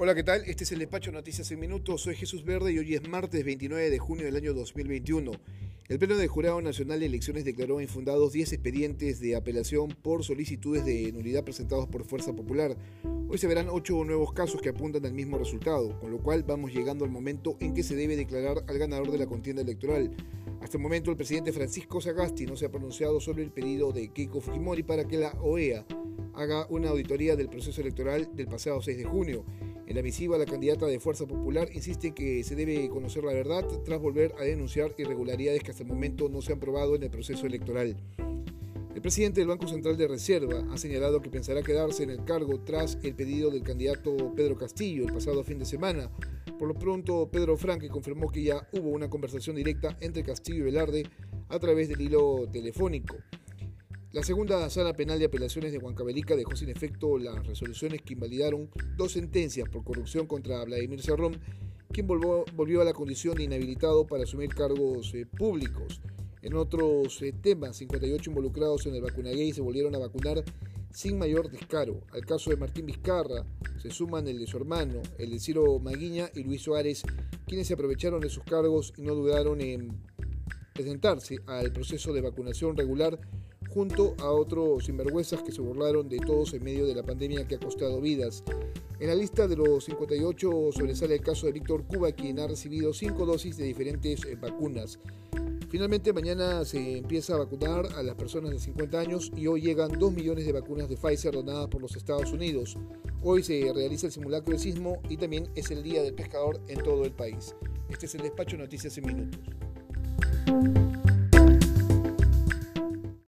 Hola, ¿qué tal? Este es el despacho Noticias en Minutos. Soy Jesús Verde y hoy es martes 29 de junio del año 2021. El Pleno del Jurado Nacional de Elecciones declaró infundados 10 expedientes de apelación por solicitudes de nulidad presentados por Fuerza Popular. Hoy se verán 8 nuevos casos que apuntan al mismo resultado, con lo cual vamos llegando al momento en que se debe declarar al ganador de la contienda electoral. Hasta el momento el presidente Francisco Sagasti no se ha pronunciado sobre el pedido de Keiko Fujimori para que la OEA haga una auditoría del proceso electoral del pasado 6 de junio. En la misiva, la candidata de Fuerza Popular insiste en que se debe conocer la verdad tras volver a denunciar irregularidades que hasta el momento no se han probado en el proceso electoral. El presidente del Banco Central de Reserva ha señalado que pensará quedarse en el cargo tras el pedido del candidato Pedro Castillo el pasado fin de semana. Por lo pronto, Pedro Franque confirmó que ya hubo una conversación directa entre Castillo y Velarde a través del hilo telefónico. La segunda sala penal de apelaciones de Huancavelica dejó sin efecto las resoluciones que invalidaron dos sentencias por corrupción contra Vladimir Cerrón, quien volvió, a la condición de inhabilitado para asumir cargos eh, públicos. En otros eh, temas, 58 involucrados en el vacunagay se volvieron a vacunar sin mayor descaro. Al caso de Martín Vizcarra se suman el de su hermano, el de Ciro Maguiña y Luis Suárez, quienes se aprovecharon de sus cargos y no dudaron en presentarse al proceso de vacunación regular junto a otros sinvergüenzas que se burlaron de todos en medio de la pandemia que ha costado vidas. En la lista de los 58 sobresale el caso de Víctor Cuba, quien ha recibido cinco dosis de diferentes eh, vacunas. Finalmente, mañana se empieza a vacunar a las personas de 50 años y hoy llegan 2 millones de vacunas de Pfizer donadas por los Estados Unidos. Hoy se realiza el simulacro de sismo y también es el Día del Pescador en todo el país. Este es el despacho Noticias en Minutos.